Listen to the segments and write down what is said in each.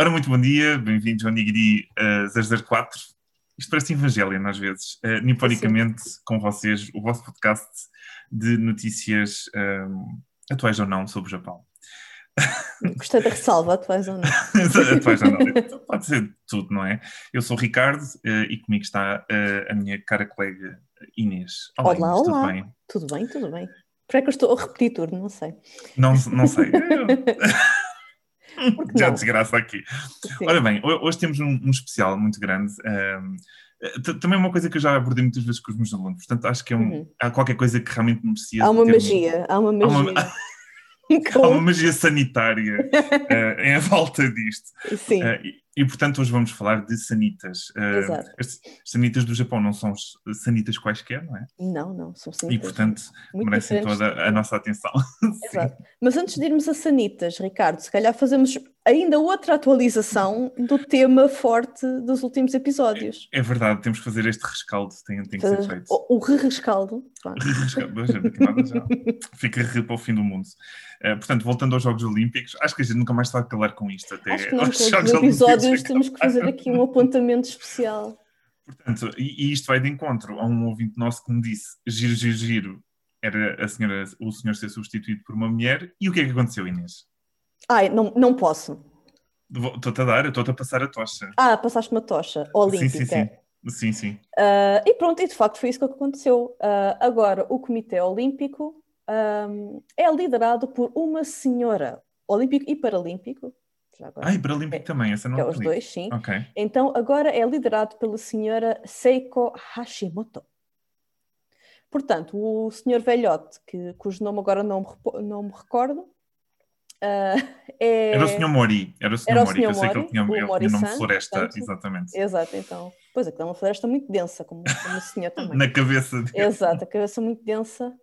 Ora, muito bom dia, bem-vindos ao Nigiri uh, 004. Isto parece Evangelion às vezes, uh, niponicamente com vocês, o vosso podcast de notícias um, atuais ou não sobre o Japão. Gostei da ressalva, atuais ou não. atuais ou não. Pode ser tudo, não é? Eu sou o Ricardo uh, e comigo está uh, a minha cara colega Inês. Olá, olá, Inês, olá. Tudo bem? Tudo bem, tudo bem. Por é que eu estou a repetir tudo, não sei. Não, não sei. Já desgraça aqui. Sim. Ora bem, hoje temos um, um especial muito grande. Um, também é uma coisa que eu já abordei muitas vezes com os meus alunos, portanto acho que é um, uhum. há qualquer coisa que realmente merecia. Há uma magia, há uma magia. Há uma, há uma magia sanitária uh, em volta disto. Sim. Uh, e, e, portanto, hoje vamos falar de sanitas. Uh, as sanitas do Japão não são sanitas quaisquer, não é? Não, não, são sanitas. E, portanto, merecem toda a nossa atenção. Exato. Mas antes de irmos a sanitas, Ricardo, se calhar fazemos ainda outra atualização do tema forte dos últimos episódios. É, é verdade, temos que fazer este rescaldo, tem, tem que ser feito. O, o re-rescaldo. Re-rescaldo, já. Fica re para o fim do mundo. Uh, portanto, voltando aos Jogos Olímpicos, acho que a gente nunca mais vai calar com isto até acho que não, episódios temos que fazer aqui um apontamento especial. Portanto, e, e, isto vai de encontro a um ouvinte nosso que me disse giro, giro, giro, era a senhora, o senhor ser substituído por uma mulher, e o que é que aconteceu, Inês? Ai, não, não posso. Estou-te a dar, estou-te a passar a tocha. Ah, passaste uma tocha olímpica. Sim, sim, sim. Sim, sim. Uh, e pronto, e de facto foi isso que aconteceu. Uh, agora, o Comitê Olímpico um, é liderado por uma senhora olímpico e paralímpico. Ah, e paralímpico é, também, essa não é os dois, sim. Okay. Então, agora é liderado pela senhora Seiko Hashimoto. Portanto, o senhor velhote, que, cujo nome agora não me, não me recordo, Uh, é... Era o Sr. Mori, era o Sr. Mori, que eu sei que ele tinha, ele tinha nome floresta, portanto, exatamente. Exato, então. Pois é, que é uma floresta muito densa, como, como o senhor também. Na cabeça dele. Exato, a cabeça muito densa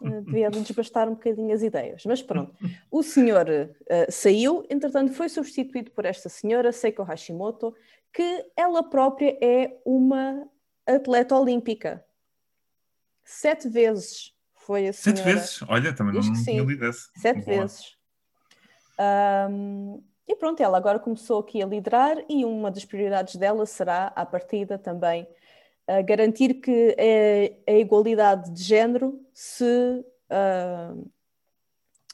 uh, devia desbastar um bocadinho as ideias. Mas pronto, o senhor uh, saiu, entretanto foi substituído por esta senhora, Seiko Hashimoto, que ela própria é uma atleta olímpica. Sete vezes foi a senhora. Sete vezes? Olha, também não, não tinha lido Sete Boa. vezes. Um, e pronto, ela agora começou aqui a liderar e uma das prioridades dela será, à partida também, uh, garantir que a, a, igualdade de género se... Uh,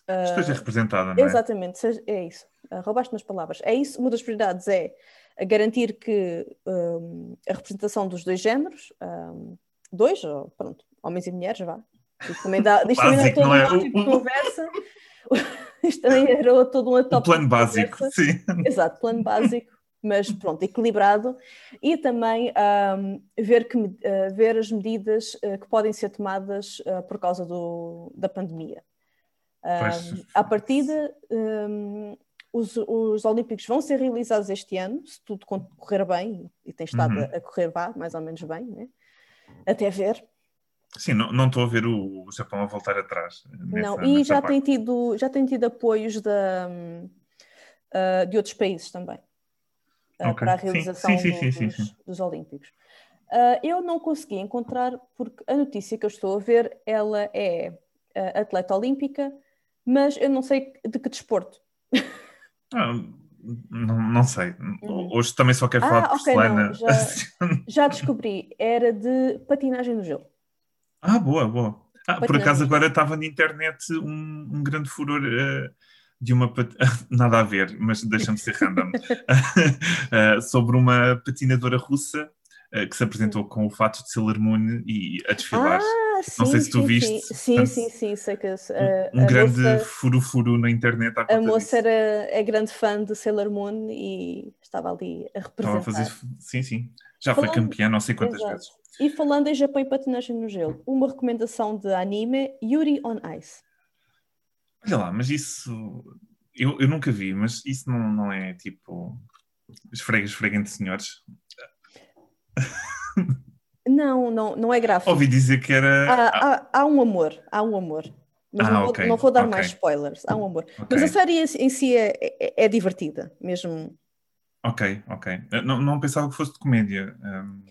uh, Esteja representada, não é? Exatamente, é isso. Uh, roubaste as palavras. É isso, uma das prioridades é garantir que um, a representação dos dois géneros, um, dois, pronto, homens e mulheres, vá. Isto também dá, isto também dá toda é? uma de conversa. Isto também era todo um O plano básico, sim. Exato, plano básico, mas pronto, equilibrado. E também um, ver, que, uh, ver as medidas uh, que podem ser tomadas uh, por causa do, da pandemia. Um, à partida, um, os, os Olímpicos vão ser realizados este ano, se tudo correr bem, e tem estado uhum. a, a correr vá, mais ou menos bem, né? até ver. Sim, não, não estou a ver o, o Japão a voltar atrás. Nessa, não, e já tem, tido, já tem tido apoios da, uh, de outros países também uh, okay. para a realização sim, sim, sim, dos, dos, Olímpicos. Uh, eu não consegui encontrar, porque a notícia que eu estou a ver, ela é atleta olímpica, mas eu não sei de que desporto. Ah, não, não sei. Uhum. Hoje também só quero falar ah, de okay, porcelana. Já, já descobri, era de patinagem no gelo. Ah, boa, boa. Ah, por acaso agora estava na internet um, um grande furor uh, de uma pat... nada a ver, mas deixa-me ser random uh, sobre uma patinadora russa que se apresentou com o fato de Sailor Moon e a desfilar. Ah, sim, Não sei se tu sim, viste. Sim, sim, sim, sim, sei que um, um grande moça, furo-furo na internet. a moça era, é grande fã de Sailor Moon e estava ali a representar. Estava a fazer, sim, sim. Já Falando... foi campeã não sei quantas Exato. vezes. E falando em Japão e patinagem no gelo, uma recomendação de anime, Yuri on Ice. Olha lá, mas isso eu, eu nunca vi, mas isso não, não é tipo esfrega, esfrega entre senhores. Não, não, não é gráfico. Ouvi dizer que era. Há, há, há um amor, há um amor. Mas ah, não, okay, vou, não, vou, dar okay. mais spoilers, há um amor. Okay. Mas a série em si é, é, é, divertida, mesmo. Ok, ok. Não, não pensava que fosse de comédia. Um...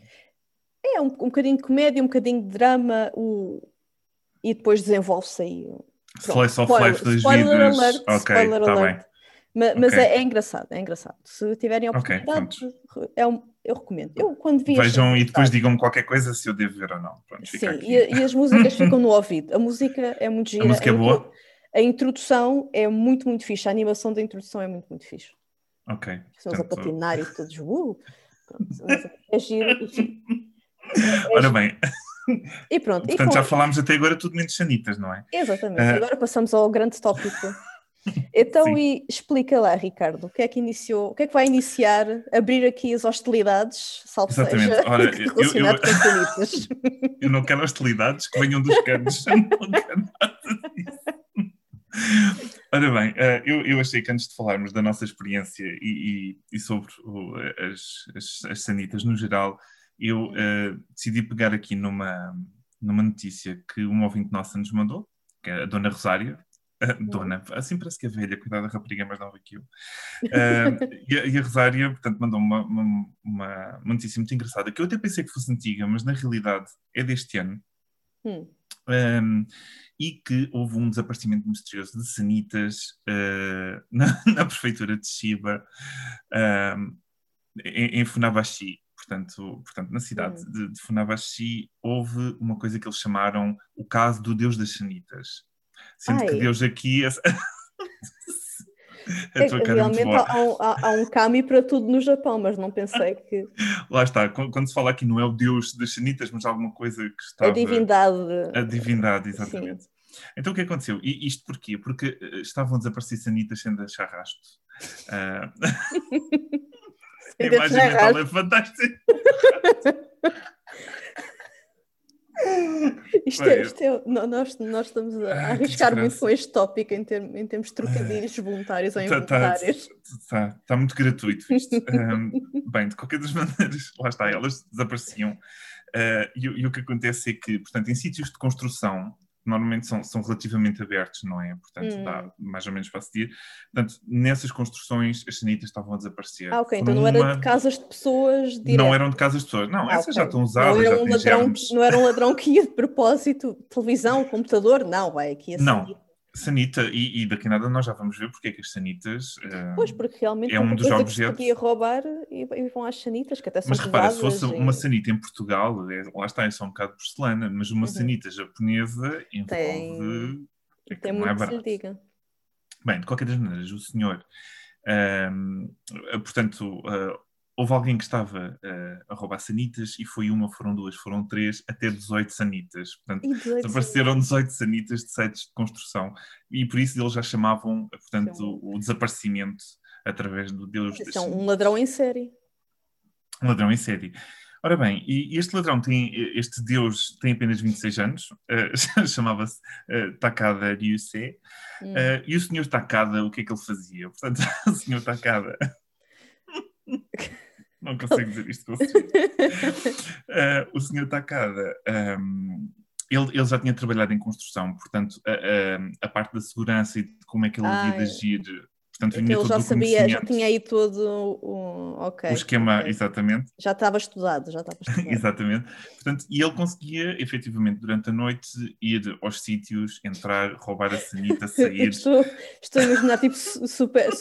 É um, um bocadinho de comédia, um bocadinho de drama o... e depois desenvolve-se aí. Slice of life das spoiler vidas. Alert, ok, está bem. Mas, mas okay. é, é, engraçado, é engraçado. Se tiverem oportunidade, okay, é um, eu recomendo. Eu, quando vi Vejam e depois digam-me qualquer coisa se eu devo ver ou não. Pronto, Sim, e, e, as músicas ficam no ouvido. A música é muito gira. A música é boa? A introdução é muito, muito fixe. A animação da introdução é muito, muito fixe. Ok. Estamos a patinar e todos. Uh, é giro. É Ora bem. E pronto. Portanto, e já falámos até agora tudo menos sanitas, não é? Exatamente. Uh... Agora passamos ao grande tópico. Então, Sim. e explica lá, Ricardo, o que é que iniciou, o que é que vai iniciar, abrir aqui as hostilidades, salve Exatamente. seja, Ora, relacionado eu, eu, com. Eu não quero hostilidades que venham dos canos, eu não quero nada disso. Ora bem, eh, eu, eu achei que antes de falarmos da nossa experiência e, e, e sobre as, as, as, sanitas no geral, eu uh, decidi pegar aqui numa, numa notícia que uma ouvinte nossa nos mandou, que é a Dona Rosária, dona, assim parece que é velha, cuidado da rapariga mais nova que eu. Uh, e, a, e, a, Rosária, portanto, mandou uma, uma, uma, uma notícia muito engraçada, que eu até pensei que fosse antiga, mas na realidade é deste ano. Hum. Um, e que houve um desaparecimento misterioso de sanitas uh, na, na, prefeitura de Shiba, um, em, em, Funabashi. Portanto, portanto, na cidade hum. de, de Funabashi houve uma coisa que eles chamaram o caso do Deus das Sanitas. Sendo Ai. que Deus aqui. É, realmente há, há, há, um kami para tudo no Japão, mas não pensei que. Lá está, quando se fala aqui não é o Deus das sanitas, mas alguma coisa que está. A divindade. A divindade, exatamente. Sim. Então o que aconteceu? E isto porquê? Porque eh, estavam a desaparecer sanitas sendo a charrasto. Uh... a imagem mental é fantástica. Isto é, isto é, nós, nós estamos a ah, arriscar muito com este tópico em, em termos de trocadilhos voluntários ou involuntários. Está tá, tá, tá muito gratuito isto. um, bem, de qualquer das maneiras, lá está, elas desapareciam. Uh, e, e, o que acontece é que, portanto, em sítios de construção, normalmente são, são relativamente abertos, não é? Portanto, hum. dá mais ou menos para dir. Portanto, nessas construções as sanitas estavam a desaparecer. Ah, ok. Então não uma... era de casas de pessoas direto. Não eram de casas de pessoas. Não, ah, essas okay. já estão usadas, não era um ladrão, Não era um ladrão que ia de propósito, televisão, computador, não, vai aqui assim. Não, Sanita, e, e, daqui a nada nós já vamos ver porque é que as sanitas. Uh, pois, porque realmente é um dos objetos. Que se roubar e, e, vão às sanitas, que até são Mas repara, se fosse e... uma sanita em Portugal, é, lá está, é só um bocado de porcelana, mas uma uhum. sanita japonesa envolve. Tem, é tem muito é que se diga. Bem, de qualquer das maneiras, o senhor. Uh, portanto, uh, houve alguém que estava uh, a roubar sanitas e foi uma, foram duas, foram três, até 18 sanitas. Portanto, 18 apareceram 18 sanitas de sites de construção e por isso eles já chamavam, portanto, Sim. o, o desaparecimento através do Deus São um ladrão em série. Um ladrão em série. Ora bem, e este ladrão tem, este deus tem apenas 26 anos, uh, chamava-se uh, Takada Ryusei, hum. uh, e o senhor Takada, o que é que ele fazia? Portanto, o senhor Takada não consigo dizer isto com uh, O senhor Takada, um, ele, ele, já tinha trabalhado em construção, portanto, a, a, a, parte da segurança e de como é que ele devia agir Portanto, vinha ele já sabia, já tinha aí todo o, okay, o esquema, okay. exatamente. Já estava estudado, já estava estudado. exatamente. Portanto, e ele conseguia, efetivamente, durante a noite, ir aos sítios, entrar, roubar a sanita, sair. estou, estou a imaginar, tipo, super-herói,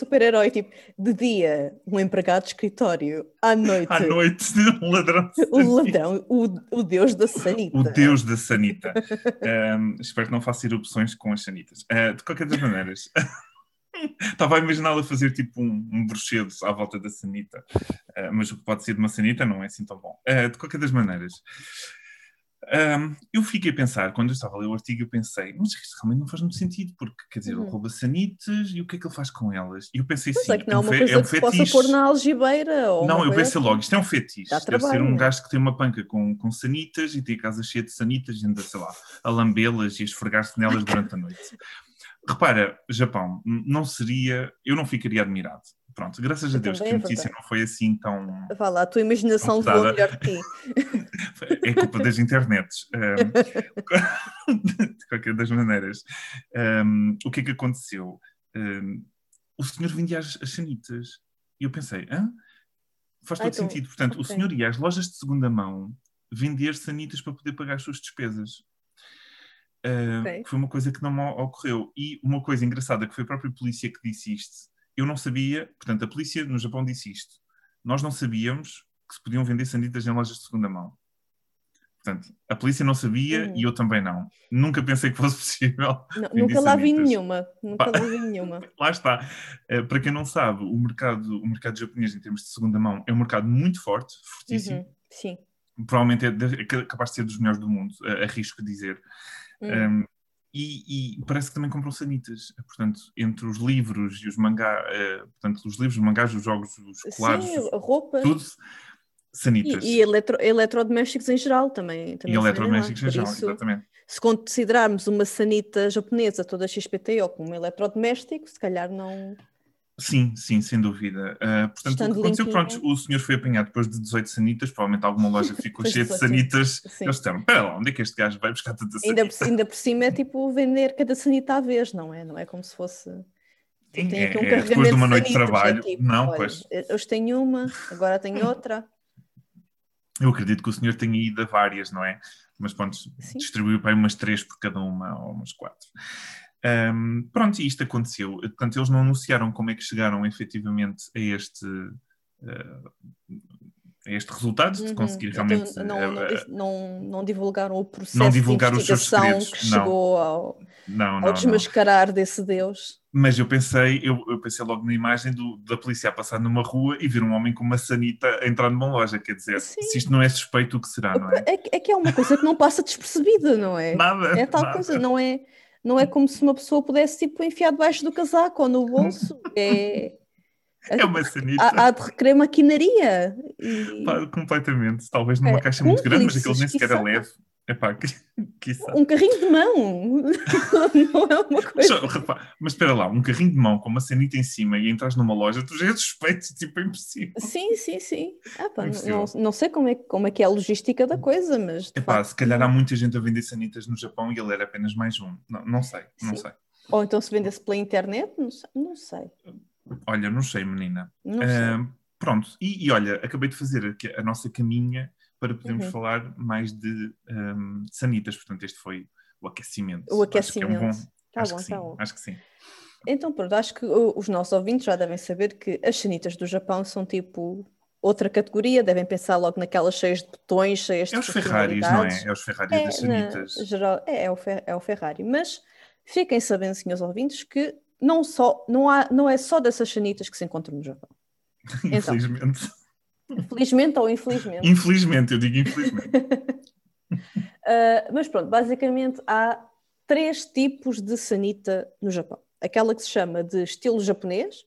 super tipo, de dia, um empregado de escritório, à noite... À noite, um ladrão. O ladrão, o, o deus da sanita. O deus da sanita. um, espero que não faça erupções com as sanitas. Uh, de qualquer das maneiras... Estava a imaginá-la fazer tipo um, um bruxedo à volta da sanita, uh, mas o que pode ser de uma sanita não é assim tão bom. Uh, de qualquer das maneiras, um, eu fiquei a pensar, quando eu estava a ler o artigo, eu pensei, mas isto realmente não faz muito sentido, porque quer dizer, uhum. ele rouba sanitas e o que é que ele faz com elas? E eu pensei assim, é que não é, uma coisa é um que fetiche. possa pôr na algibeira. Ou não, eu pensei assim. logo, isto é um fetiche. Deve trabalho, ser um gajo que tem uma panca com, com sanitas e tem a casa cheia de sanitas e anda, sei lá, a lambê-las e a esfregar-se nelas durante a noite. Repara, Japão, não seria, eu não ficaria admirado. Pronto, graças a Deus que a notícia não foi assim tão. Vá lá, a tua imaginação levou melhor que ti. é culpa das internets. Um, de qualquer das maneiras. Um, o que é que aconteceu? Um, o senhor vendia as, as sanitas. E eu pensei, hã? Faz todo então, sentido. Portanto, okay. o senhor ia às lojas de segunda mão vender sanitas para poder pagar as suas despesas. Uh, okay. Foi uma coisa que não me ocorreu. E uma coisa engraçada, que foi a própria polícia que disse isto, eu não sabia, portanto, a polícia no Japão disse isto. Nós não sabíamos que se podiam vender sanitas em lojas de segunda mão. Portanto, a polícia não sabia uhum. e eu também não. Nunca pensei que fosse possível. Não, nunca lá vi nenhuma. Nunca lá vi nenhuma. lá está. Uh, para quem não sabe, o mercado, o mercado japonês em termos de segunda mão é um mercado muito forte, fortíssimo. Uhum. Sim. Provavelmente é, é, capaz de ser dos melhores do mundo, uh, arrisco dizer. Uhum. Um, e, e, parece que também compram sanitas. Portanto, entre os livros e os mangá, uh, portanto, os livros, os mangás, os jogos, os colares, Sim, roupa. tudo sanitas. E, e eletro, eletrodomésticos em geral também. também e eletrodomésticos em geral, exatamente. Se considerarmos uma sanita japonesa toda XPTO como um eletrodoméstico, se calhar não. Sim, sim, sem dúvida. Uh, portanto, Estando o que aconteceu, pronto, o senhor foi apanhado depois de 18 sanitas, provavelmente alguma loja ficou cheia de sanitas. Sim. Eles disseram, pera lá, onde é que este gajo vai buscar tanta sanita? Ainda por, ainda por cima é tipo vender cada sanita à vez, não é? Não é como se fosse... Sim, tem aqui um é, depois de uma noite de, sanitas, trabalho. É tipo, não, olha, pois. Hoje tenho uma, agora tenho outra. Eu acredito que o senhor tenha ido a várias, não é? Mas pronto, Sim. distribuiu para aí umas três por cada uma, ou umas quatro. Um, pronto, e isto aconteceu. Portanto, eles não anunciaram como é que chegaram efetivamente a este, uh, a este resultado, de uhum. conseguir então, realmente. Então, não, uh, não, não, divulgaram o processo não divulgaram de investigação os seus que chegou ao, não, ao desmascarar desse Deus. Mas eu pensei, eu, eu, pensei logo na imagem do, da polícia a passar numa rua e ver um homem com uma sanita a entrar numa loja, quer dizer, Sim. se isto não é suspeito, o que será, não é? É, é que é uma coisa que não passa despercebida, não é? Nada. É tal nada. coisa, não é, não é como se uma pessoa pudesse tipo enfiar debaixo do casaco ou no bolso. É, é uma sanita. Há, há de requerer maquinaria. E... Pá, completamente. Talvez numa é, caixa muito grande, mas aquele nem sequer é leve. Epá, que, que um carrinho de mão não é uma coisa. Mas, mas espera lá, um carrinho de mão com uma sanita em cima e entras numa loja, tu já és suspeito, tipo, é impossível. Sim, sim, sim. Ah, pá, é não, não, sei como é, como é que é a logística da coisa, mas. Epá, facto, se calhar há muita gente a vender sanitas no Japão e ele era apenas mais um. Não, não sei, não sim. sei. Ou então se vendesse pela internet, não sei. Não sei. Olha, não sei, menina. Não sei. Uh, pronto, e, e, olha, acabei de fazer a nossa caminha para podermos uhum. falar mais de um, sanitas. Portanto, este foi o aquecimento. O aquecimento. Acho que é um bom. Tá acho, bom, que tá bom. acho que sim. Então, pronto, acho que os nossos ouvintes já devem saber que as sanitas do Japão são tipo outra categoria, devem pensar logo naquelas cheias de botões, cheias de. É os Ferraris, não é? É os Ferraris é, das sanitas. Na, geral, é, é, o fer, é o Ferrari. Mas fiquem sabendo, senhores ouvintes, que não, só, não, há, não é só dessas sanitas que se encontram no Japão. Infelizmente. Então, Felizmente ou infelizmente? Infelizmente, eu digo infelizmente. uh, mas pronto, basicamente há três tipos de sanita no Japão. Aquela que se chama de estilo japonês,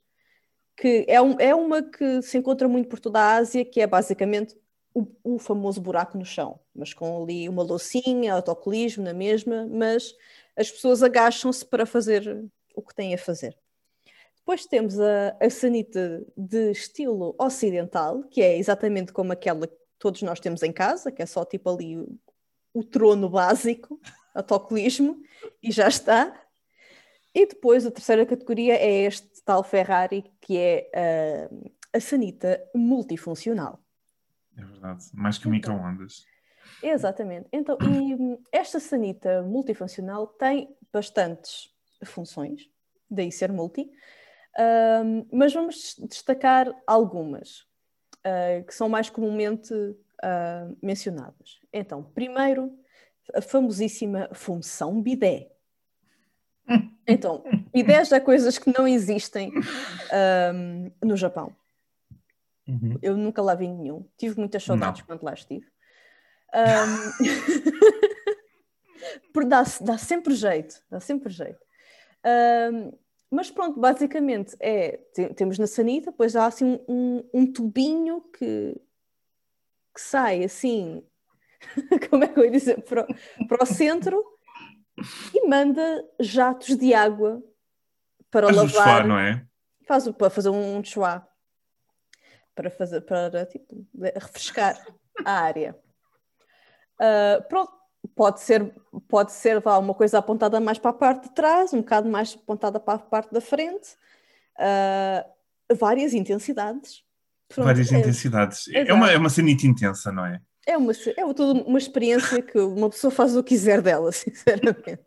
que é, um, é uma que se encontra muito por toda a Ásia, que é basicamente o, o famoso buraco no chão, mas com ali uma loucinha, autocolismo na mesma, mas as pessoas agacham-se para fazer o que têm a fazer. Depois temos a, a sanita de estilo ocidental, que é exatamente como aquela que todos nós temos em casa, que é só tipo ali o, o trono básico, autocolismo, e já está. E depois a terceira categoria é este tal Ferrari, que é uh, a sanita multifuncional. É verdade, mais que então, micro-ondas. Exatamente. Então, e esta sanita multifuncional tem bastantes funções, daí ser multi, Uh, mas vamos destacar algumas uh, que são mais comumente uh, mencionadas. Então, primeiro, a famosíssima função bidé. Então, bidés é coisas que não existem no Japão. Uhum. Eu nunca lá vi nenhum. Tive muitas saudades não. quando lá estive. Um... dá, dá sempre jeito, dá sempre jeito. Um, mas pronto, basicamente é, temos na sanita, depois há assim um, um tubinho que, que sai assim, como é que eu ia dizer, para, para o centro e manda jatos de água para faz lavar. Um não é? Faz para fazer um chuá. Para fazer, para tipo, refrescar a área. Uh, pronto, pode ser, pode ser vá, uma coisa apontada mais para a parte de trás, um bocado mais apontada para a parte da frente, uh, várias intensidades. Pronto, várias é, intensidades. É uma, é uma sanita intensa, não é? É, uma, é toda uma experiência que uma pessoa faz o que quiser dela, sinceramente.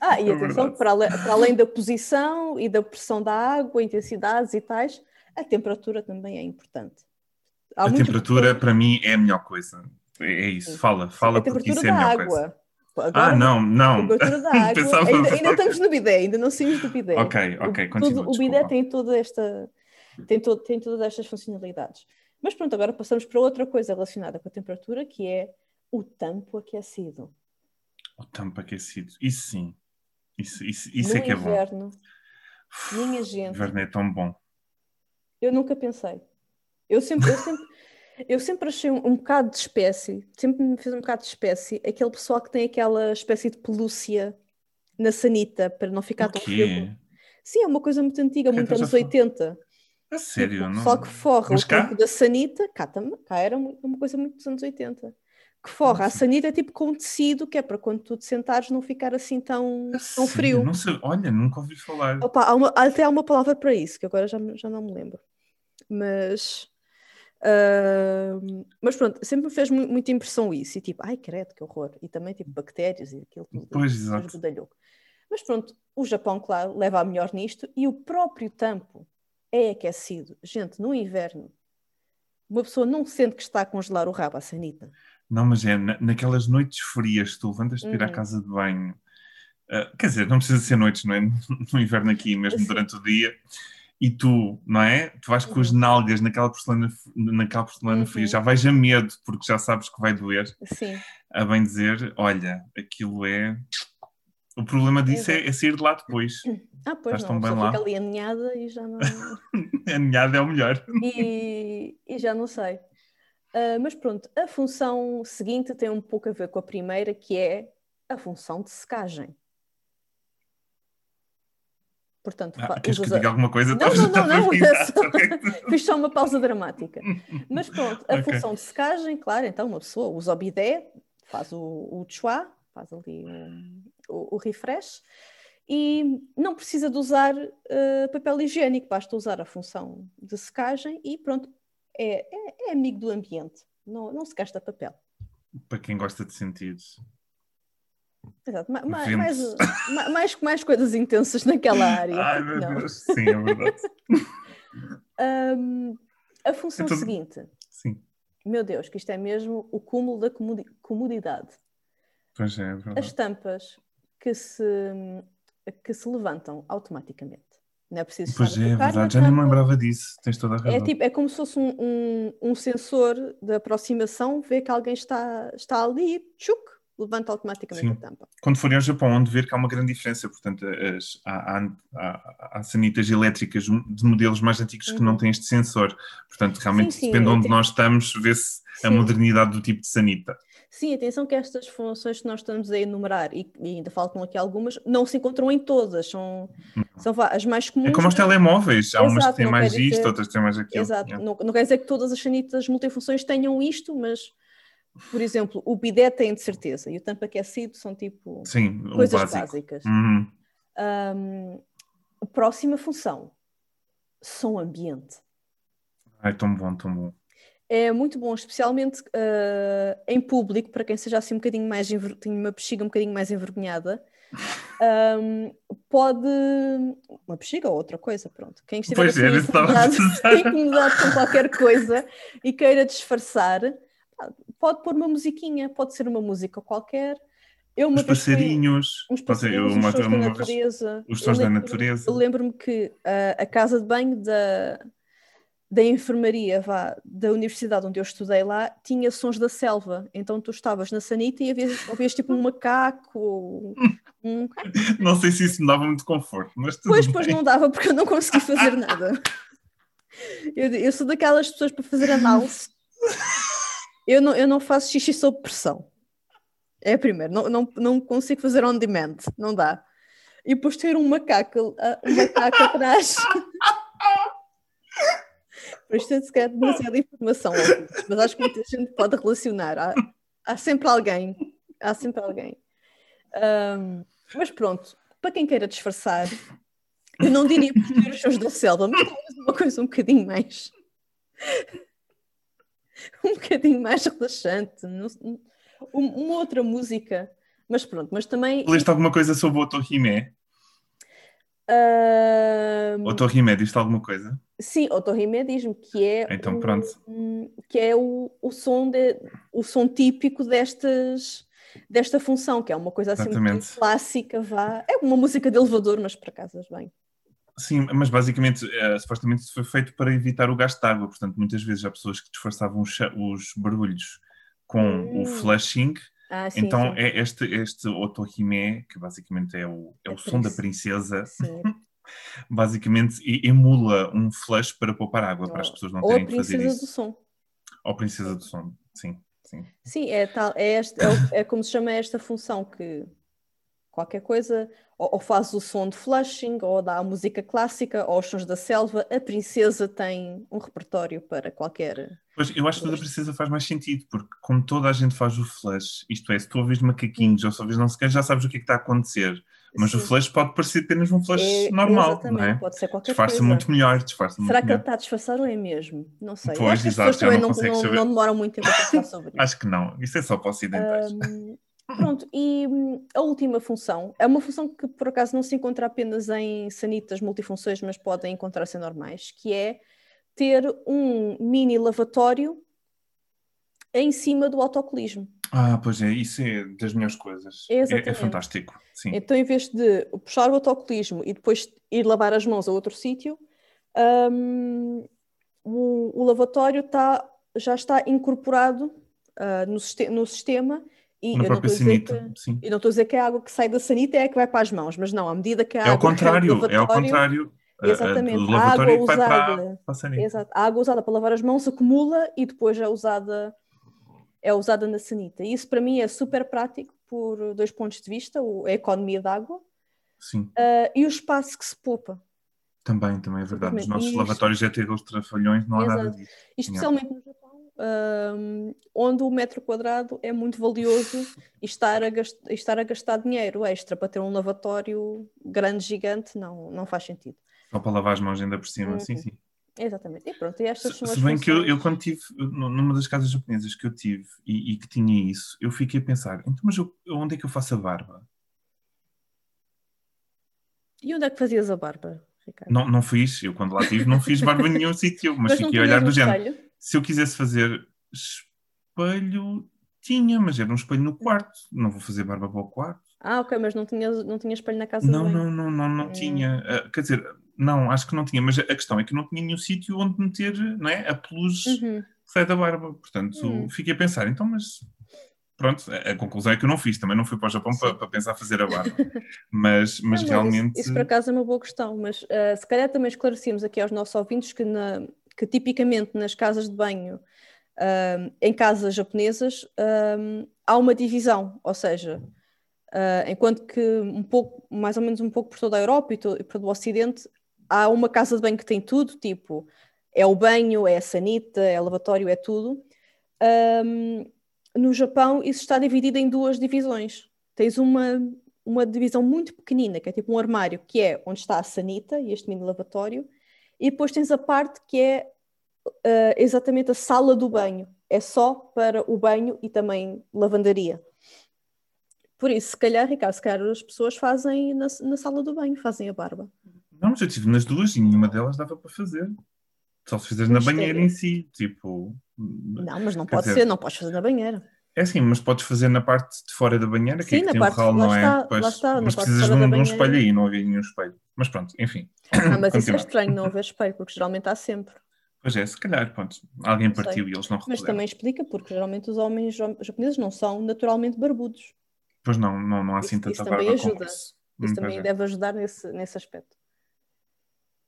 Ah, e é atenção, para além, para além da posição e da pressão da água, intensidades e tais, a temperatura também é importante. Há a temperatura, para mim, é a melhor coisa. É, é isso, fala, fala porque isso é a melhor água. coisa. Agora, ah, não, não. A temperatura da água. ainda, ainda estamos no bidé, ainda não saímos do bidé. Ok, ok, continua. O, o bidé tem toda esta, tem, todo, tem todas estas funcionalidades. Mas pronto, agora passamos para outra coisa relacionada com a temperatura, que é o tampo aquecido. O tampo aquecido, isso sim. Isso, isso, isso é que é inverno, bom. Minha gente. O inverno é tão bom. Eu nunca pensei. Eu sempre, eu sempre, eu sempre achei um, um bocado de espécie, sempre me fez um bocado de espécie, aquele pessoal que tem aquela espécie de pelúcia na sanita para não ficar tão frio. Sim, é uma coisa muito antiga, muito anos 80. A sério? Tipo, não... Só que forra Mas o cá? da sanita, cá, também, cá era uma coisa muito dos anos 80 que forra a sanita é tipo com tecido, que é para quando tu te sentares não ficar assim tão, tão frio. Não sei, olha, nunca ouvi falar. Opa, há uma, até há uma palavra para isso, que agora já, já não me lembro. Mas. Uh, mas pronto, sempre me fez muito, muita impressão isso, e tipo, ai credo, que horror, e também tipo bactérias e aquilo tudo. Pois, exato. Mas pronto, o Japão, claro, leva a melhor nisto, e o próprio tampo é aquecido. Gente, no inverno, uma pessoa não sente que está a congelar o rabo à sanita. Não, mas é na, naquelas noites frias, tu levantas de ir à uhum. casa de banho. Uh, quer dizer, não precisa ser noites, não é? No inverno aqui, mesmo durante o dia. E tu, não é? Tu vais com as uhum. nalgas naquela porcelana, naquela porcelana uhum. fria, já vais a medo, porque já sabes que vai doer. Sim. A bem dizer, olha, aquilo é. O problema disso é, é, sair de lá depois. Ah, pois Estás não, tão bem lá. fica ali aninhada e já não. aninhada é o melhor. E, e já não sei. Uh, mas pronto, a função seguinte tem um pouco a ver com a primeira, que é a função de secagem. Portanto, ah, queres que diga alguma coisa? Não, não, não, não. É fiz só uma pausa dramática. Mas pronto, a okay. função de secagem, claro, então uma pessoa usa o bidé, faz o, o chua, faz ali o, o, refresh, e não precisa de usar uh, papel higiênico, basta usar a função de secagem e pronto, é, é, é amigo do ambiente, não, não se gasta papel. Para quem gosta de sentidos. Exato, ma, ma, mais, ma, mais, mais coisas intensas naquela área. Ai, meu não. Deus, sim, é verdade. um, a função então, seguinte. Sim. Meu Deus, que isto é mesmo o cúmulo da comodidade. Pois é, é verdade. As tampas que se, que se levantam automaticamente. Não é preciso Pois é, é verdade, já nem me lembrava disso, tens toda a é razão. É, tipo, é como se fosse um, um, um, sensor de aproximação, vê que alguém está, está ali e tchuc, levanta automaticamente Sim. a tampa. Quando forem ao Japão, onde ver que há uma grande diferença, portanto, as, há, há, há, há sanitas elétricas de modelos mais antigos uhum. que não uhum. têm este sensor, portanto, realmente sim, sim, depende de onde tenho... nós estamos, vê-se a modernidade do tipo de sanita. Sim, atenção que estas funções que nós estamos a enumerar, e, e ainda faltam aqui algumas, não se encontram em todas, são, são as mais comuns. É como os telemóveis, há Exato, umas que têm mais isto, dizer... outras têm mais aquilo. Exato, não, não quer dizer que todas as sanitas multifunções tenham isto, mas, por exemplo, o bidé tem de certeza, e o tampo aquecido são tipo Sim, coisas básicas. Uhum. Um, a próxima função, som ambiente. Ai, tão bom, tão bom é muito bom, especialmente uh, em público, para quem seja assim um bocadinho mais, tem uma bexiga um bocadinho mais envergonhada. Um, pode. Uma bexiga ou outra coisa, pronto. Quem estiver pois assim, é, incomodado, incomodado com qualquer coisa e queira disfarçar, pode pôr uma musiquinha, pode ser uma música qualquer. Eu, uns passarinhos, uns passarinhos, uma, uma, da natureza. Os sons da natureza. Eu lembro-me que uh, a casa de banho da, da enfermaria vá, da universidade onde eu estudei lá tinha sons da selva. Então tu estavas na sanita e havias, ouvias tipo um macaco. Um... Não sei se isso me dava muito conforto, mas tudo Pois, bem. pois não dava porque eu não consegui fazer nada. Eu, eu sou daquelas pessoas para fazer análise. Eu não, eu não faço xixi sob pressão. É a primeira. Não, não, não consigo fazer on demand. Não dá. E depois ter um macaco, um macaco atrás. Mas é se calhar demasiada informação, mas acho que muita gente pode relacionar. Há, há sempre alguém, há sempre alguém. Um, mas pronto, para quem queira disfarçar, eu não diria por os shows da selva, mas talvez uma coisa um bocadinho mais. um bocadinho mais relaxante. Uma outra música Mas pronto, mas também. Leste alguma coisa sobre o Otohime? Uh... Otohime diz-te alguma coisa? Sim, Otohime diz-me que é. Então, pronto. que é o, o, som de, o som típico destas, desta função, que é uma coisa assim clássica, vá. É uma música de elevador, mas para casas bem. Sim, mas basicamente, é, supostamente isso foi feito para evitar o gasto de água, portanto, muitas vezes há pessoas que disfarçavam os, os barulhos com hum. o flushing. Ah, sim, então sim. é este, este otohime, que basicamente é o, é, é o som da princesa, basicamente emula um flush para poupar água, oh. para as pessoas não terem que fazer isso. Ou princesa do som. Ou princesa do som, sim. Sim, sim é, tal, é, este, é, é como se chama esta função que qualquer coisa, ou, ou, faz o som de flushing, ou dá a música clássica, ou os sons da selva, a princesa tem um repertório para qualquer. Pois, eu acho que a princesa faz mais sentido, porque como toda a gente faz o flash, isto é, se tu ouves macaquinhos ou se ouves não sei já sabes o que é que está a acontecer. Mas Sim. o flash pode parecer apenas um flash é, normal, não é? Pode ser qualquer disfarça coisa. muito melhor, disfarça Será muito que melhor. ele está a disfarçar ou é mesmo? Não sei. Pois, exato, as pessoas também não, não, não, demoram muito tempo a pensar sobre isso. Acho que não, isso é só para ocidentais. Um, Pronto, e hum, a última função é uma função que por acaso não se encontra apenas em sanitas multifunções, mas podem encontrar-se em normais, que é ter um mini lavatório em cima do autocolismo. Ah, pois é, isso é das melhores coisas. É, é, fantástico. Sim. Então, em vez de puxar o autocolismo e depois ir lavar as mãos a outro sítio, um, o, o, lavatório tá, já está incorporado uh, no, no sistema e Na própria sanita, que, sim. Não estou a dizer que a água que sai da sanita é a que vai para as mãos, mas não, à medida que a é água... Ao contrário, é ao contrário. Exatamente, a, água usada, para, para a, exato, a água usada para lavar as mãos acumula e depois é usada, é usada na sanita. E isso para mim é super prático por dois pontos de vista, a economia de água. Uh, e o espaço que se poupa. Também, também é verdade. Nos nossos lavatórios já tem aqueles trafalhões, não há Exato. nada disso. Especialmente no Japão um, onde o metro quadrado é muito valioso e estar a, gastar, estar a gastar dinheiro extra para ter um lavatório grande, gigante, não, não faz sentido. Só para lavar as mãos ainda por cima, uhum. sim, sim. Exatamente. E pronto, e estas se, se bem que eu, eu, quando tive, numa das casas japonesas que eu tive e, e, que tinha isso, eu fiquei a pensar, então mas eu, onde é que eu faço a barba? E onde é que fazias a barba, Ricardo? Não, não fiz, eu quando lá tive não fiz barba em nenhum sítio, mas, mas fiquei a olhar do género se eu quisesse fazer espelho, tinha, mas era um espelho no quarto. Não vou fazer barba para o quarto. Ah, ok, mas não tinha, não tinha espelho na casa Não, não, não, não, não hum. tinha. Uh, quer dizer, não, acho que não tinha, mas a questão é que não tinha nenhum sítio onde meter não é, a peluz uhum. que sai da barba. Portanto, uhum. fiquei a pensar, então, mas pronto, a, a, conclusão é que eu não fiz, também não fui para o Japão para, para, pensar fazer a barba. mas, mas não, realmente. Isso, isso, por acaso é uma boa questão, mas uh, se calhar também esclarecemos aqui aos nossos ouvintes que na, que tipicamente nas casas de banho, um, em casas japonesas, um, há uma divisão, ou seja, uh, enquanto que um pouco, mais ou menos um pouco por toda a Europa e, todo, e por todo o Ocidente, há uma casa de banho que tem tudo, tipo, é o banho, é a sanita, é o lavatório, é tudo. Um, no Japão isso está dividido em duas divisões. Tens uma, uma divisão muito pequenina, que é tipo um armário, que é onde está a sanita e este mini lavatório, e depois tens a parte que é uh, exatamente a sala do banho. É só para o banho e também lavandaria. Por isso, se calhar, Ricardo, se calhar as pessoas fazem na, na sala do banho, fazem a barba. Não, mas eu estive nas duas e nenhuma delas dava para fazer. Só se fizeres na banheira em si, tipo. Não, mas não pode dizer, ser, não podes fazer na banheira. É assim, mas podes fazer na parte de fora da banheira, que, Sim, é que tem parte, um ralo, não é? lá está, mas precisas de um, de um espelho aí, não havia nenhum espelho. Mas pronto, enfim. Ah, mas isso é estranho não haver espelho, porque geralmente há sempre. Pois é, se calhar, pronto, alguém partiu e eles não Mas também explica, porque geralmente os homens japoneses não são naturalmente barbudos. Pois não, não, não há assim tanta isso também ajuda. Isso, isso também é. deve ajudar nesse, nesse aspecto.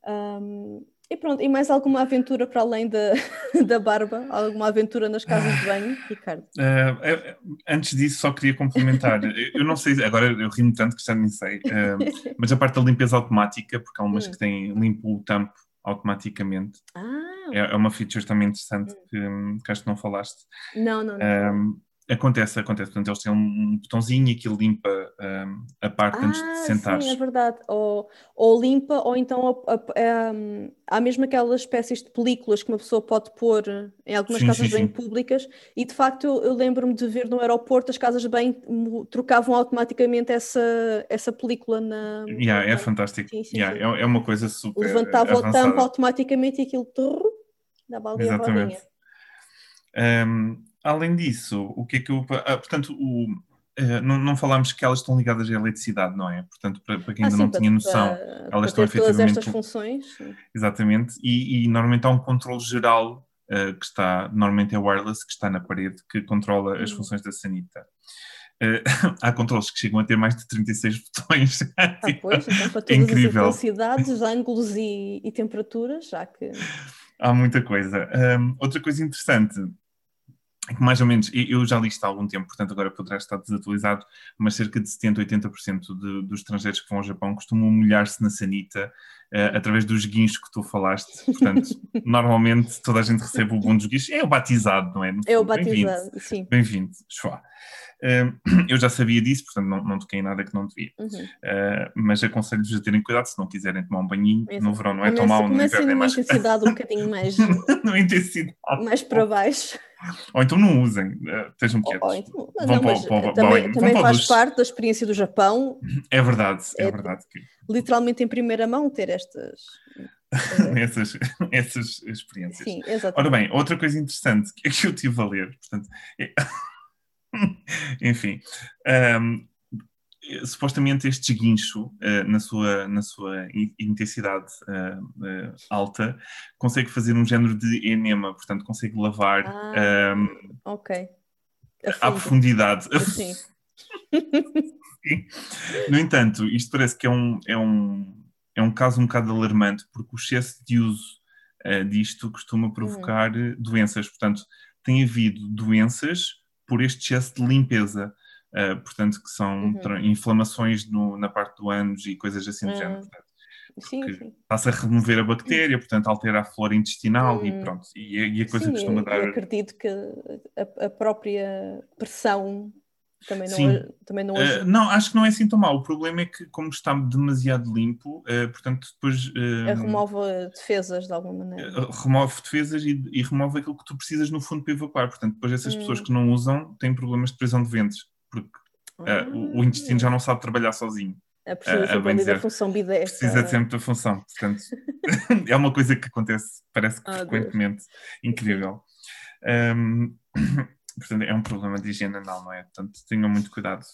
Um, e pronto, e mais alguma aventura para além da, da barba? Alguma aventura nas casas de banho, Ricardo? Uh, antes disso, só queria complementar. eu não sei, agora eu rimo tanto que já nem sei, uh, mas a parte da limpeza automática, porque há umas hum. que têm limpo o tampo automaticamente. Ah, é, é, uma feature também interessante hum. que, que acho que não falaste. Não, não, não. Acontece, acontece. Portanto, eles têm um botãozinho e aquilo limpa um, a parte ah, antes de sentar. Sim, é verdade. Ou, ou limpa, ou então a, a, a, hum, há mesmo aquelas espécies de películas que uma pessoa pode pôr em algumas sim, casas sim, bem sim. públicas. E de facto, eu, eu lembro-me de ver no aeroporto as casas bem trocavam automaticamente essa, essa película na. Yeah, é fantástico. Sim, yeah, é, é, uma coisa super. Levantava avançada. o tampo automaticamente e aquilo trrr, dava ali Exatamente. a rodinha. Um, além disso, o que é que eu. Ah, portanto, o, uh, não, não falámos que elas estão ligadas à eletricidade, não é? Portanto, para, para quem ainda ah, sim, não para, tinha noção, para, elas estão efetivamente. Todas estas funções. Exatamente, e, e normalmente há um controle geral uh, que está, normalmente é wireless, que está na parede, que controla as hum. funções da sanita. Uh, há controles que chegam a ter mais de 36 botões. Ah, pois, então para todas Incrível. as intensidades, ângulos e, e temperaturas, já que. Há muita coisa. Um, outra coisa interessante que mais ou menos, eu já li isto há algum tempo, portanto agora poderá estar desatualizado, mas cerca de 70, 80% de, dos estrangeiros que vão ao Japão costumam molhar-se na sanita uh, através dos guinchos que tu falaste. Portanto, normalmente toda a gente recebe o bom dos guinchos. É o batizado, não é? No é o batizado, sim. Bem-vindo. Uh, eu já sabia disso, portanto não, não toquei em nada que não devia. Uhum. Uh, mas aconselho-vos a terem cuidado se não quiserem tomar um banhinho Exato. no verão, não é tão mau, no inverno é mais... intensidade um bocadinho mais... no intensidade. Mais para baixo. Ou então não usem, uh, estejam quietos. Ou, então, vão não, para, para, também, também faz parte da experiência do Japão. É verdade, é, é verdade. Que... Literalmente em primeira mão ter estas. essas, essas experiências. Sim, exatamente. Ora bem, outra coisa interessante que, que eu tive a ler, portanto, é... enfim, um, supostamente este guincho, uh, na, sua, na sua intensidade uh, uh, alta, consegue fazer um género de enema, portanto, consegue lavar ah, um, okay. à profundidade. Sim. no entanto, isto parece que é um, é, um, é um caso um bocado alarmante, porque o excesso de uso disto costuma uhum. provocar uhum. doenças. Portanto, tem havido doenças por este excesso de limpeza. Uh, portanto, que são uhum. inflamações no, na parte do ânus e coisas assim do género. Hum. Portanto, sim, sim. Passa a remover a bactéria, portanto, altera a flora intestinal uhum. e hum. pronto. E, e, a coisa sim, costuma dar. Eu acredito que a, a própria pressão também não, Sim. também não, uh, não, acho que não é assim tão mal. O problema é que, como está demasiado limpo, uh, portanto, depois. Uh, remove defesas de alguma maneira. remove defesas e, e, remove aquilo que tu precisas no fundo para evacuar. Portanto, depois essas hum. pessoas que não usam têm problemas de prisão de ventos, porque ah. o, o, intestino já não sabe trabalhar sozinho. É preciso sempre dizer, da função bidé. Precisa sempre da função. Portanto, é uma coisa que acontece, parece que ah, frequentemente. Deus. Incrível. Um, Portanto, é um problema de higiene anal, não é? Portanto, tenham muito cuidado.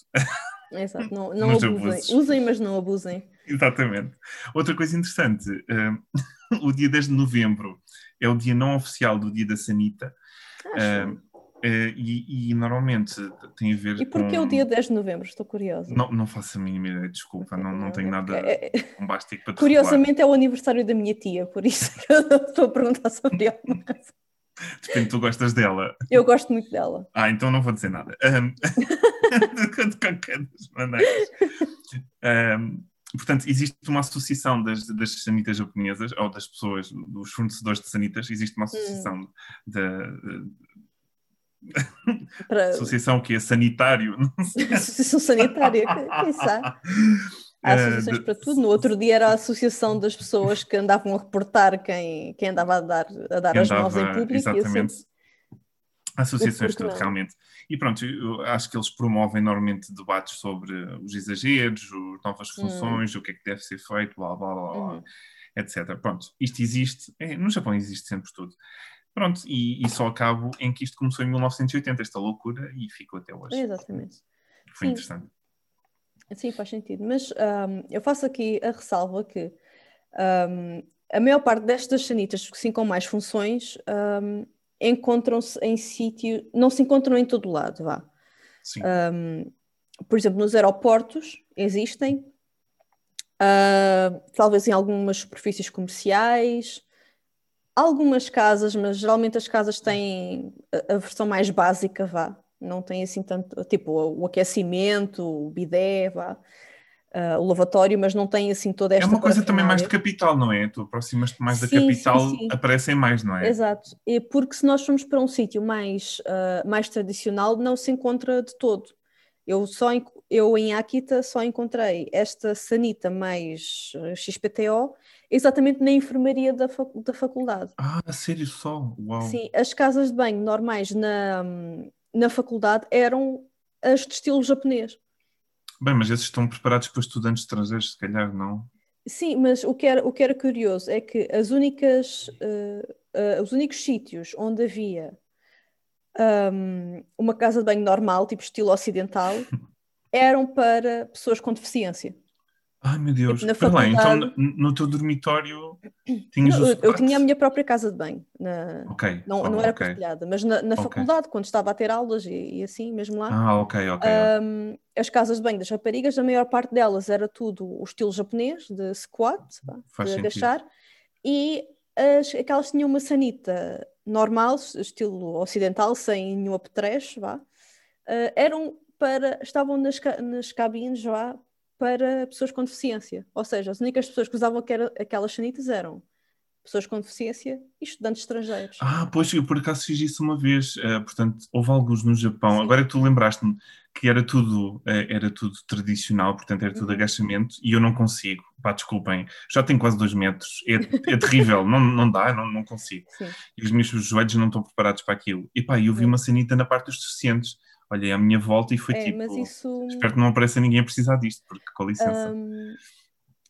Exato, não, não abusem. Usem, mas não abusem. Exatamente. Outra coisa interessante, uh, o dia 10 de novembro é o dia não oficial do dia da Sanita. Uh, uh, e, e, normalmente tem a ver e com... Porquê o dia 10 de novembro? Estou curiosa. Não, não faço a mínima ideia, desculpa, não, não tenho nada é, é, bombástico para te Curiosamente é o aniversário da minha tia, por isso que eu estou a perguntar sobre coisa. Depende, tu gostas dela. Eu gosto muito dela. Ah, então não vou dizer nada. Um, de qualquer das maneiras. Um, portanto, existe uma associação das, das sanitas japonesas, ou das pessoas, dos fornecedores de sanitas, existe uma associação hum. da. Para... Associação que é sanitário. Associação sanitária, quem sabe? Há eh, associações uh, para tudo. No outro dia era a associação das pessoas que andavam a reportar quem, quem andava a dar, a dar as mãos em público. Exatamente. Associações tudo, realmente. E pronto, eu acho que eles promovem normalmente debates sobre os exageros, as novas hum. funções, hum. o que é que deve ser feito, blá blá blá, blá uhum. etc. Pronto, isto existe, é, no Japão existe sempre tudo. Pronto, e, e, só acabo em que isto começou em 1980, esta loucura, e ficou até hoje. Exatamente. Foi Sim. interessante. Sim, faz sentido. Mas um, eu faço aqui a ressalva que um, a maior parte destas sanitas, sim com mais funções, um, encontram-se em sítio, não se encontram em todo lado, vá. por exemplo, nos aeroportos existem, uh, talvez em algumas superfícies comerciais, algumas casas, mas geralmente as casas têm a, a versão mais básica, vá não tem assim tanto, tipo o aquecimento, o bidé, vá. uh, o lavatório, mas não tem assim toda esta. É uma coisa também mais de capital, não é? Tu aproximas-te mais da capital, sim, sim. aparecem mais, não é? Exato. E porque se nós formos para um sítio mais, uh, mais tradicional, não se encontra de todo. Eu só eu em Akita só encontrei esta sanita mais XPTO exatamente na enfermaria da, da faculdade. Ah, sério só? Uau. Sim, as casas de banho normais na, na faculdade eram as de estilo japonês. Bem, mas esses estão preparados para estudantes estrangeiros, se calhar, não? Sim, mas o que era, o que era curioso é que as únicas, uh, uh, os únicos sítios onde havia um, uma casa de banho normal, tipo estilo ocidental, eram para pessoas com deficiência. Ai meu Deus, tipo, faculdade... então no teu dormitório tinhas não, eu, eu, tinha a minha própria casa de banho, na... okay. não, oh, não era okay. partilhada, mas na, na okay. faculdade, quando estava a ter aulas e, e, assim, mesmo lá, ah, ok, ok. Um, as casas de banho das raparigas, a maior parte delas era tudo o estilo japonês, de squat, Faz de agachar, e as, aquelas tinham uma sanita normal, estilo ocidental, sem nenhum apetrecho, vá, uh, eram para, estavam nas, nas cabines, vá, para pessoas com deficiência. Ou seja, as únicas pessoas que usavam aquelas sanitas eram pessoas com deficiência e estudantes estrangeiros. Ah, pois, eu por acaso fiz isso uma vez. Uh, portanto, houve alguns no Japão. Sim. Agora tu lembraste-me que era tudo, uh, era tudo tradicional, portanto era tudo uhum. agachamento e eu não consigo. Pá, desculpem, já tenho quase dois metros. É, é terrível, não, não dá, não, não consigo. Sim. E os meus joelhos não estão preparados para aquilo. E pá, eu vi uma sanita na parte dos deficientes olhei à minha volta e foi é, tipo, isso... espero que não apareça ninguém a precisar disto, porque com licença. Um,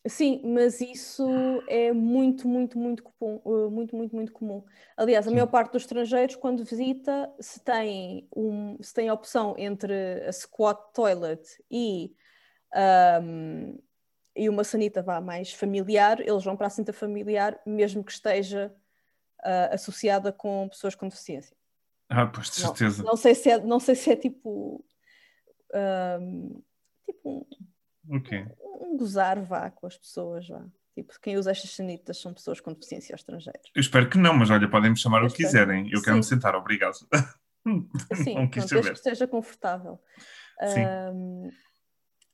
sim, mas isso é muito, muito, muito comum, uh, muito, muito, muito comum. Aliás, a sim. maior parte dos estrangeiros, quando visita, se tem, um, se tem a opção entre a squat toilet e, um, e uma sanita vá mais familiar, eles vão para a sanita familiar, mesmo que esteja uh, associada com pessoas com deficiência. Ah, pois, de certeza. Não, não, sei, se é, não sei se é tipo. Um, tipo um, okay. um, um gozar vá com as pessoas, vá. Tipo, quem usa estas sanitas são pessoas com deficiência estrangeiros. Eu espero que não, mas olha, podem me chamar eu o que quiserem. Eu quero me sentar, obrigado. Sim, não quis pronto, que esteja confortável. Sim. Um,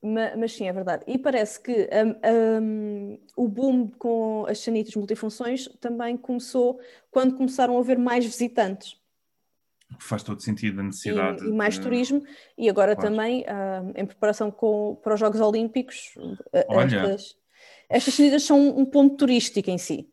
mas, mas, sim, é verdade. E parece que um, um, o boom com as sanitas multifunções também começou quando começaram a haver mais visitantes faz todo sentido a necessidade. E, e mais de... turismo, e agora claro. também, uh, em preparação com, para os Jogos Olímpicos, Olha. estas, estas saídas são um ponto turístico em si.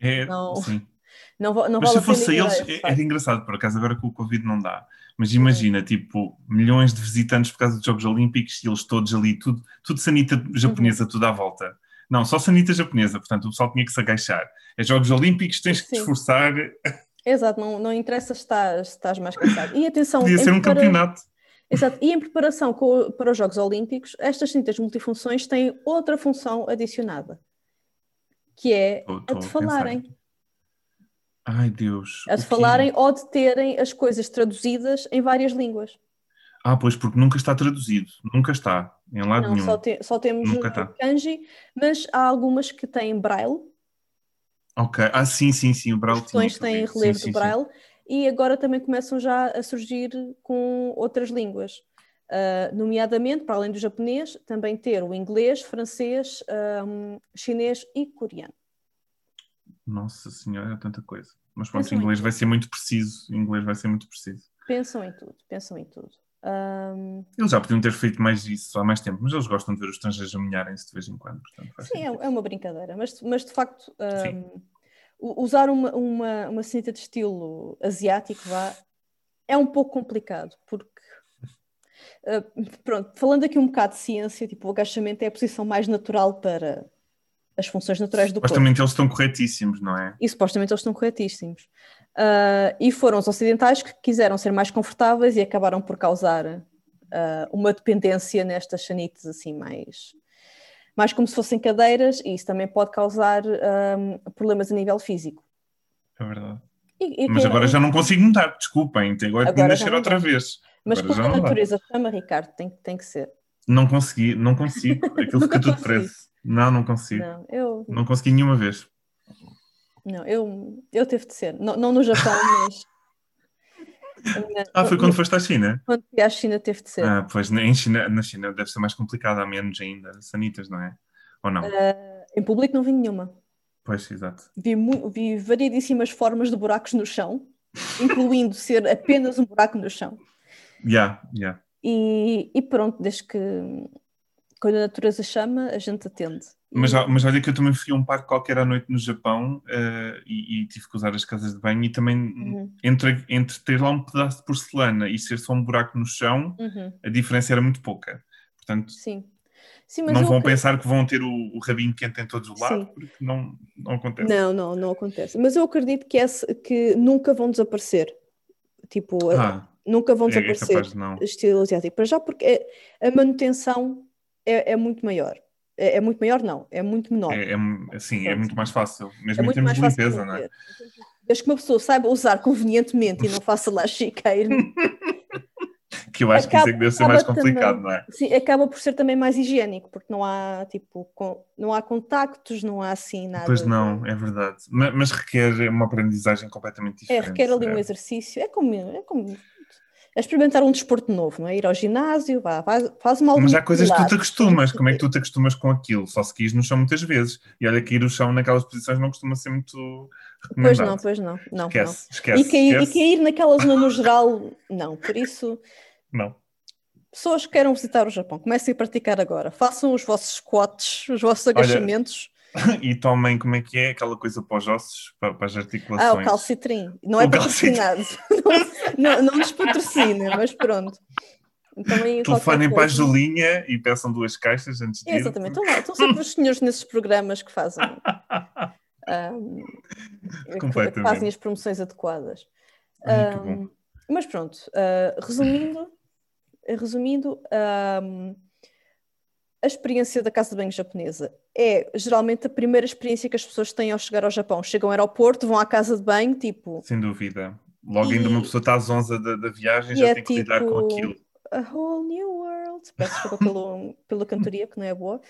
É, não, sim. Não, não mas se fosse eles, é, era engraçado, por acaso, agora com o Covid não dá. Mas imagina, tipo, milhões de visitantes por causa dos Jogos Olímpicos e eles todos ali, tudo, tudo sanita japonesa, uhum. tudo à volta. Não, só sanita japonesa, portanto o pessoal tinha que se agachar. É Jogos Olímpicos, tens que te esforçar. Exato, não, não interessa se estás, estás mais cansado. E atenção. Podia ser um prepara... campeonato. Exato, e em preparação com, para os Jogos Olímpicos, estas cintas multifunções têm outra função adicionada, que é tô, tô a de falarem. Ai Deus. A de falarem ou de terem as coisas traduzidas em várias línguas. Ah, pois, porque nunca está traduzido, nunca está, em lado Não, nenhum. Só, te, só temos nunca tá. kanji, mas há algumas que têm braille, Ok, ah sim, sim, sim, o Braille têm relevo sim, do Braille sim. e agora também começam já a surgir com outras línguas, uh, nomeadamente, para além do japonês, também ter o inglês, francês, um, chinês e coreano. Nossa senhora, é tanta coisa. Mas pronto, o inglês vai ser muito preciso, o inglês vai ser muito preciso. Pensam em tudo, pensam em tudo. Um... Eles já podiam ter feito mais isso há mais tempo, mas eles gostam de ver os estrangeiros amelharem-se de vez em quando. Portanto, Sim, é, é, uma brincadeira, mas, mas de facto um, usar uma, uma, uma cinta de estilo asiático vá, é um pouco complicado, porque uh, pronto, falando aqui um bocado de ciência, tipo, o agachamento é a posição mais natural para as funções naturais do supostamente corpo. Supostamente eles estão corretíssimos, não é? E supostamente eles estão corretíssimos. Uh, e foram os ocidentais que quiseram ser mais confortáveis e acabaram por causar uh, uma dependência nestas chanites assim mais, mais como se fossem cadeiras e isso também pode causar um, ah, problemas a nível físico. É verdade. E, e Mas agora já não consigo mudar, desculpem, agora, agora que nascer outra vez. Mas agora porque a natureza chama, Ricardo, tem, tem que ser. Não consegui, não consigo, aquilo fica tudo preso. Não, não consigo. Não, eu... não consegui nenhuma vez. Não, eu, eu teve de ser. Não, não no Japão, mas. Ah, foi quando foste à China? Quando fui à China teve de ser. Ah, pois em China, na China deve ser mais complicado, há menos ainda sanitas, não é? Ou não? Uh, em público não vi nenhuma. Pois, exato. Vi, vi variedíssimas formas de buracos no chão, incluindo ser apenas um buraco no chão. Yeah, yeah. E, e pronto, desde que quando a natureza chama, a gente atende. Mas, mas olha que eu também fui a um parque qualquer à noite no Japão uh, e, e, tive que usar as casas de banho e também uhum. entre, entre ter lá um pedaço de porcelana e ser só um buraco no chão, uhum. a diferença era muito pouca. Portanto, Sim. Sim, não vão pensar que vão ter o, o, rabinho quente em todos os lados, porque não, não acontece. Não, não, não acontece. Mas eu acredito que, esse, que nunca vão desaparecer. Tipo, ah, nunca vão é, é desaparecer é estilo asiático. Para já porque a manutenção é, é muito maior. É, é, muito maior, não, é muito menor. É, é, sim, é muito mais fácil, mesmo é em termos de limpeza, não é? Desde que uma pessoa saiba usar convenientemente e não faça lá chiqueiro. que eu acho acaba, que isso é que deve ser mais complicado, também, não é? Sim, acaba por ser também mais higiênico, porque não há, tipo, com, não há contactos, não há assim nada. Pois não, é verdade. Mas, mas, requer uma aprendizagem completamente diferente. É, requer ali um exercício, é como, é como a experimentar um desporto novo, não é? Ir ao ginásio, vá, faz, faz uma Mas há coisas que tu te acostumas, como é que tu te acostumas com aquilo? Só se quis no chão muitas vezes. E olha que ir no chão naquelas posições não costuma ser muito Pois não, pois não. não esquece, não. esquece. E cair, esquece. e cair naquela zona no geral, não. Por isso... Não. Pessoas que queiram visitar o Japão, comecem a praticar agora. Façam os vossos squats, os vossos agachamentos. Olha, e tomem, como é que é, aquela coisa para os ossos, para, para as articulações. Ah, o calcitrim. Não é patrocinado. não, não nos patrocina, mas pronto. Telefonem para a Julinha e peçam duas caixas antes de ir. Exatamente, estão lá, estão sempre os senhores nesses programas que fazem um, que fazem as promoções adequadas. Um, mas pronto, uh, resumindo, resumindo um, a experiência da casa de banho japonesa é geralmente a primeira experiência que as pessoas têm ao chegar ao Japão. Chegam ao aeroporto, vão à casa de banho, tipo. Sem dúvida. Logo e... ainda uma pessoa está às 11 da, da viagem já é tem que lidar com tipo aquilo. A whole new world. Peço desculpa pelo, pela cantoria, que não é boa.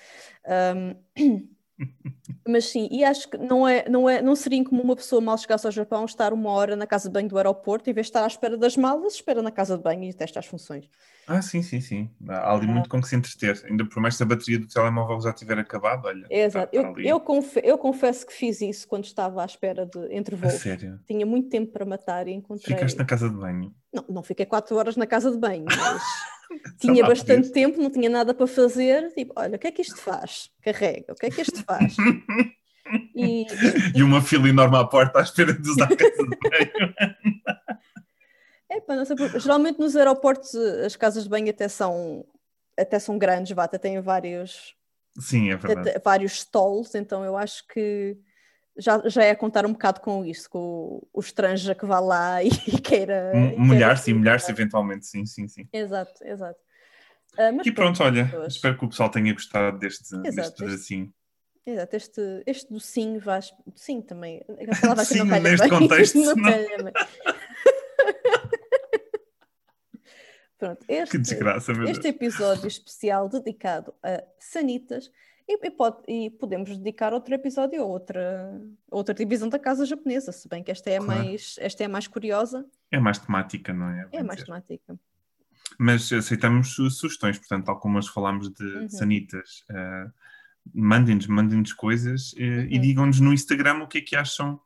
Um, Mas sim, e acho que não, é, não, é, não seria incomum uma pessoa mal chegasse ao Japão estar uma hora na casa de banho do aeroporto, em vez de estar à espera das malas, espera na casa de banho e testa as funções. Ah, sim, sim, sim. Há ali muito com que se entreter. Ainda por mais se a bateria do telemóvel já tiver acabado, olha. É, exato. Tá, tá eu, eu, confe eu, confesso que fiz isso quando estava à espera de entre voos. sério? Tinha muito tempo para matar e encontrei. Ficaste na casa de banho? Não, não fiquei quatro horas na casa de banho, mas tinha bastante tempo, não tinha nada para fazer. Tipo, olha, o que é que isto faz? Carrega, o que é que isto faz? E, e uma fila enorme à porta à espera de usar a casa de banho. É, pá, sei, geralmente nos aeroportos as casas de banho até são, até são grandes, vá, até têm vários, Sim, é verdade. vários stalls, então eu acho que já, já é contar um bocado com isso, com o, o estrangeiro que vá lá e, e queira. Molhar-se e molhar-se eventualmente, sim, sim, sim. Exato, exato. Uh, e pronto, olha, pessoas... espero que o pessoal tenha gostado deste, exato, deste pedacinho. Exato, este, este docinho vais. Sim, também. A palavra sim, não neste bem. contexto. não não. Pronto, este, que desgraça, meu este episódio especial dedicado a sanitas e, e, pode, e, podemos dedicar outro episódio a outra, outra divisão da casa japonesa, se bem que esta é, claro. mais, esta é mais curiosa. É mais temática, não é? É mais temática. Mas aceitamos sugestões, portanto, tal como nós falámos de, uhum. sanitas, uh, mandem-nos mandem coisas uh, uhum. e digam-nos no Instagram o que é que acham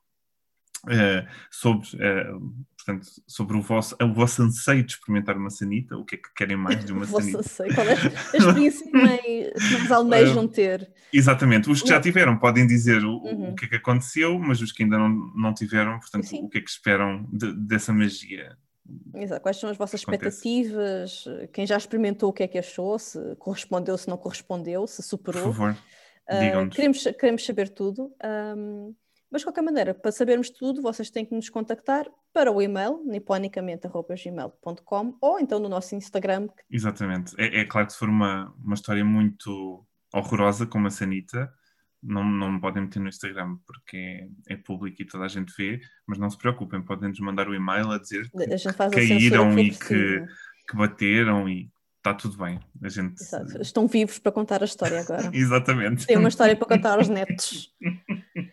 Uh, sobre, uh, portanto, sobre o vosso, o vosso anseio de experimentar uma sanita, o que é que querem mais de uma sanita? Anseio, qual é a experiência que mais, mais almejam ter? Exatamente, os que já tiveram podem dizer o, uhum. o que é que aconteceu, mas os que ainda não, não tiveram, portanto, Sim. o que é que esperam de, dessa magia? Exato. Quais são as vossas expectativas? Quem já experimentou o que é que achou? Se correspondeu, se não correspondeu, se superou? Por favor, uh, queremos, queremos saber tudo. Um, mas, de qualquer maneira, para sabermos tudo, vocês têm que nos contactar para o e-mail niponicamente.gmail.com ou então no nosso Instagram. Exatamente. É, é, claro que se for uma, uma história muito horrorosa, como a Sanita, não, não me podem meter no Instagram porque é, é, público e toda a gente vê, mas não se preocupem, podem-nos mandar o e-mail a dizer que a caíram e que, que bateram e está tudo bem. A gente... Exato. Estão vivos para contar a história agora. Exatamente. Tem uma história para contar aos netos.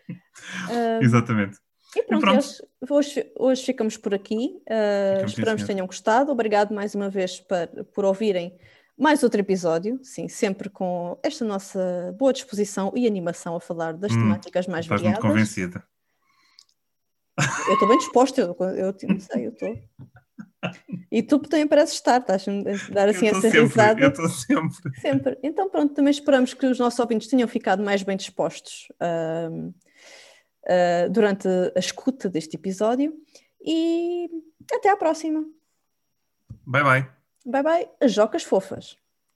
Exatamente. E pronto, e pronto. Hoje, hoje ficamos por aqui. Uh, esperamos que tenham gostado. Obrigado mais uma vez por, por ouvirem mais outro episódio, sim, sempre com esta nossa boa disposição e animação a falar das hum, temáticas mais variadas. Estás muito convencida. Eu estou bem disposta, eu, eu, eu sei, eu estou. E tu também pareces estar, estás a dar assim essa sempre, risada. Eu estou sempre. Sempre. Então pronto, também esperamos que os nossos ouvintes tenham ficado mais bem dispostos uh, uh, durante a escuta deste episódio e até à próxima. Bye bye. Bye bye, as jocas fofas.